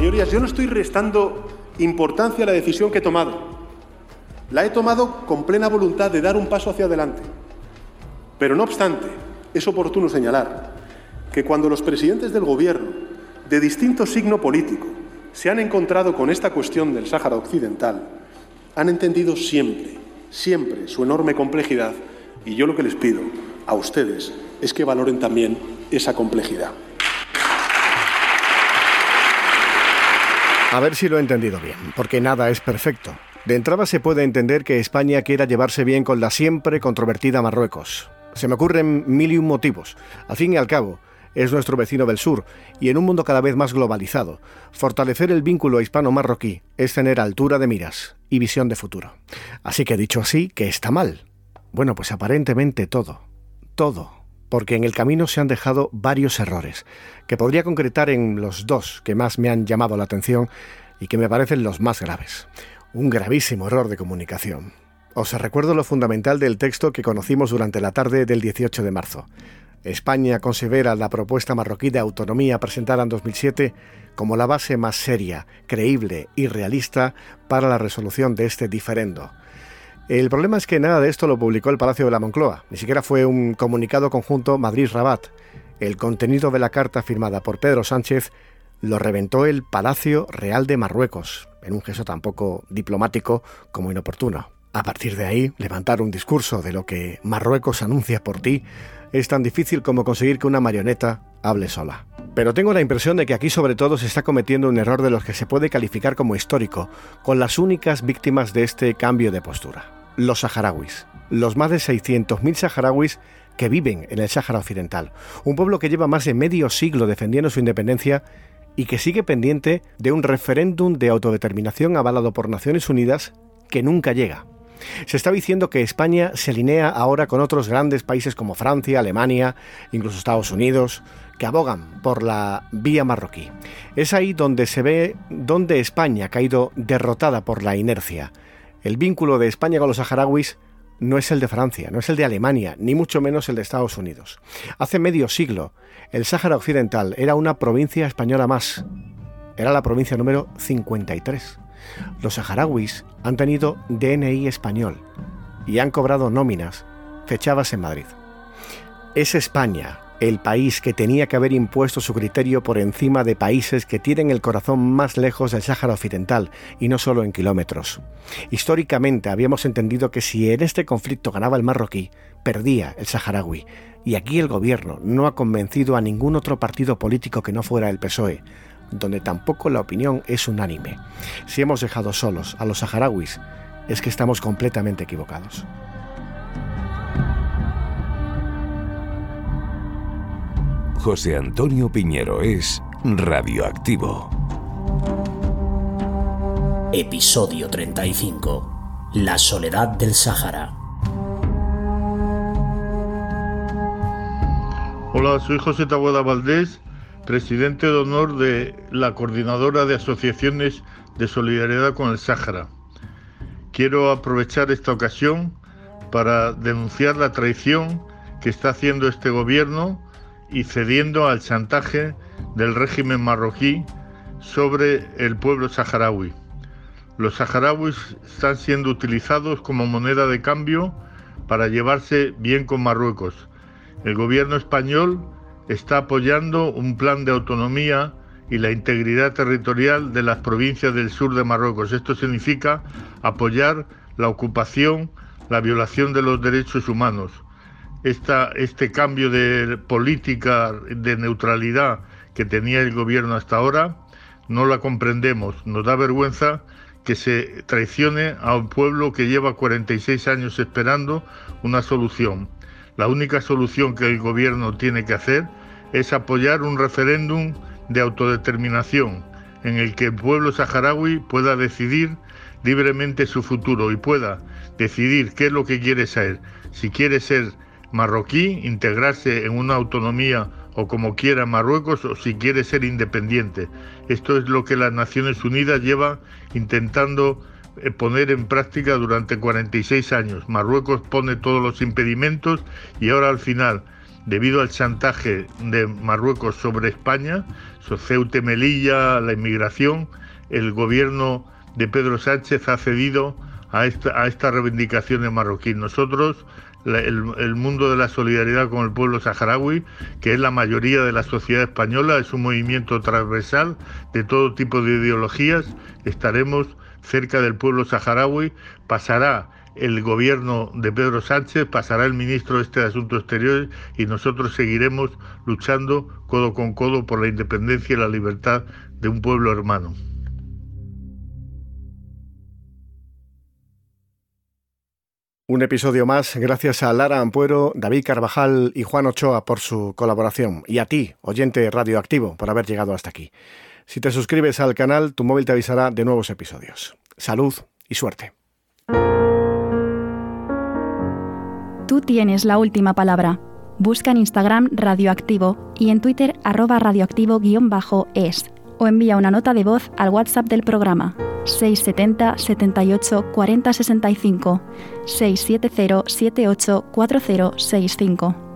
Señorías, yo no estoy restando importancia a la decisión que he tomado. La he tomado con plena voluntad de dar un paso hacia adelante. Pero no obstante, es oportuno señalar que cuando los presidentes del Gobierno, de distinto signo político, se han encontrado con esta cuestión del Sáhara Occidental, han entendido siempre, siempre su enorme complejidad y yo lo que les pido a ustedes es que valoren también esa complejidad. A ver si lo he entendido bien, porque nada es perfecto. De entrada se puede entender que España quiera llevarse bien con la siempre controvertida Marruecos. Se me ocurren mil y un motivos. Al fin y al cabo, es nuestro vecino del sur, y en un mundo cada vez más globalizado, fortalecer el vínculo hispano-marroquí es tener altura de miras y visión de futuro. Así que dicho así, que está mal. Bueno, pues aparentemente todo, todo, porque en el camino se han dejado varios errores, que podría concretar en los dos que más me han llamado la atención y que me parecen los más graves. Un gravísimo error de comunicación. Os recuerdo lo fundamental del texto que conocimos durante la tarde del 18 de marzo. España considera la propuesta marroquí de autonomía presentada en 2007 como la base más seria, creíble y realista para la resolución de este diferendo. El problema es que nada de esto lo publicó el Palacio de la Moncloa, ni siquiera fue un comunicado conjunto Madrid-Rabat. El contenido de la carta firmada por Pedro Sánchez lo reventó el Palacio Real de Marruecos, en un gesto tan poco diplomático como inoportuno. A partir de ahí, levantar un discurso de lo que Marruecos anuncia por ti es tan difícil como conseguir que una marioneta hable sola. Pero tengo la impresión de que aquí sobre todo se está cometiendo un error de los que se puede calificar como histórico, con las únicas víctimas de este cambio de postura los saharauis, los más de 600.000 saharauis que viven en el Sáhara Occidental, un pueblo que lleva más de medio siglo defendiendo su independencia y que sigue pendiente de un referéndum de autodeterminación avalado por Naciones Unidas que nunca llega. Se está diciendo que España se alinea ahora con otros grandes países como Francia, Alemania, incluso Estados Unidos, que abogan por la vía marroquí. Es ahí donde se ve donde España ha caído derrotada por la inercia el vínculo de España con los saharauis no es el de Francia, no es el de Alemania, ni mucho menos el de Estados Unidos. Hace medio siglo, el Sáhara Occidental era una provincia española más. Era la provincia número 53. Los saharauis han tenido DNI español y han cobrado nóminas fechadas en Madrid. Es España el país que tenía que haber impuesto su criterio por encima de países que tienen el corazón más lejos del Sáhara Occidental, y no solo en kilómetros. Históricamente habíamos entendido que si en este conflicto ganaba el marroquí, perdía el saharaui, y aquí el gobierno no ha convencido a ningún otro partido político que no fuera el PSOE, donde tampoco la opinión es unánime. Si hemos dejado solos a los saharauis, es que estamos completamente equivocados. José Antonio Piñero es radioactivo. Episodio 35. La soledad del Sáhara. Hola, soy José Taboada Valdés, presidente de honor de la Coordinadora de Asociaciones de Solidaridad con el Sáhara. Quiero aprovechar esta ocasión para denunciar la traición que está haciendo este gobierno y cediendo al chantaje del régimen marroquí sobre el pueblo saharaui. Los saharauis están siendo utilizados como moneda de cambio para llevarse bien con Marruecos. El gobierno español está apoyando un plan de autonomía y la integridad territorial de las provincias del sur de Marruecos. Esto significa apoyar la ocupación, la violación de los derechos humanos este cambio de política de neutralidad que tenía el gobierno hasta ahora, no la comprendemos. Nos da vergüenza que se traicione a un pueblo que lleva 46 años esperando una solución. La única solución que el gobierno tiene que hacer es apoyar un referéndum de autodeterminación en el que el pueblo saharaui pueda decidir libremente su futuro y pueda decidir qué es lo que quiere ser, si quiere ser marroquí, integrarse en una autonomía o como quiera Marruecos o si quiere ser independiente. Esto es lo que las Naciones Unidas lleva intentando eh, poner en práctica durante 46 años. Marruecos pone todos los impedimentos y ahora al final debido al chantaje de Marruecos sobre España, Ceuta Melilla, la inmigración, el gobierno de Pedro Sánchez ha cedido a, esta, a estas reivindicaciones marroquíes. Nosotros, el, mundo de la solidaridad con el pueblo saharaui, que es la mayoría de la sociedad española, es un movimiento transversal de todo tipo de ideologías, estaremos cerca del pueblo saharaui, pasará el gobierno de Pedro Sánchez, pasará el ministro este de Asuntos Exteriores y nosotros seguiremos luchando codo con codo por la independencia y la libertad de un pueblo hermano. Un episodio más, gracias a Lara Ampuero, David Carvajal y Juan Ochoa por su colaboración y a ti, oyente radioactivo, por haber llegado hasta aquí. Si te suscribes al canal, tu móvil te avisará de nuevos episodios. Salud y suerte. Tú tienes la última palabra. Busca en Instagram Radioactivo y en Twitter arroba radioactivo-es o envía una nota de voz al WhatsApp del programa 670 78 40 65 670 78 40 65.